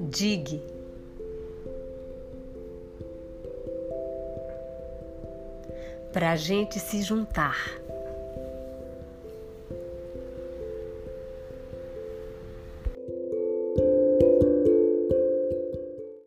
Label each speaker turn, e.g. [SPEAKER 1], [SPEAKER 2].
[SPEAKER 1] Digue. Para a gente se juntar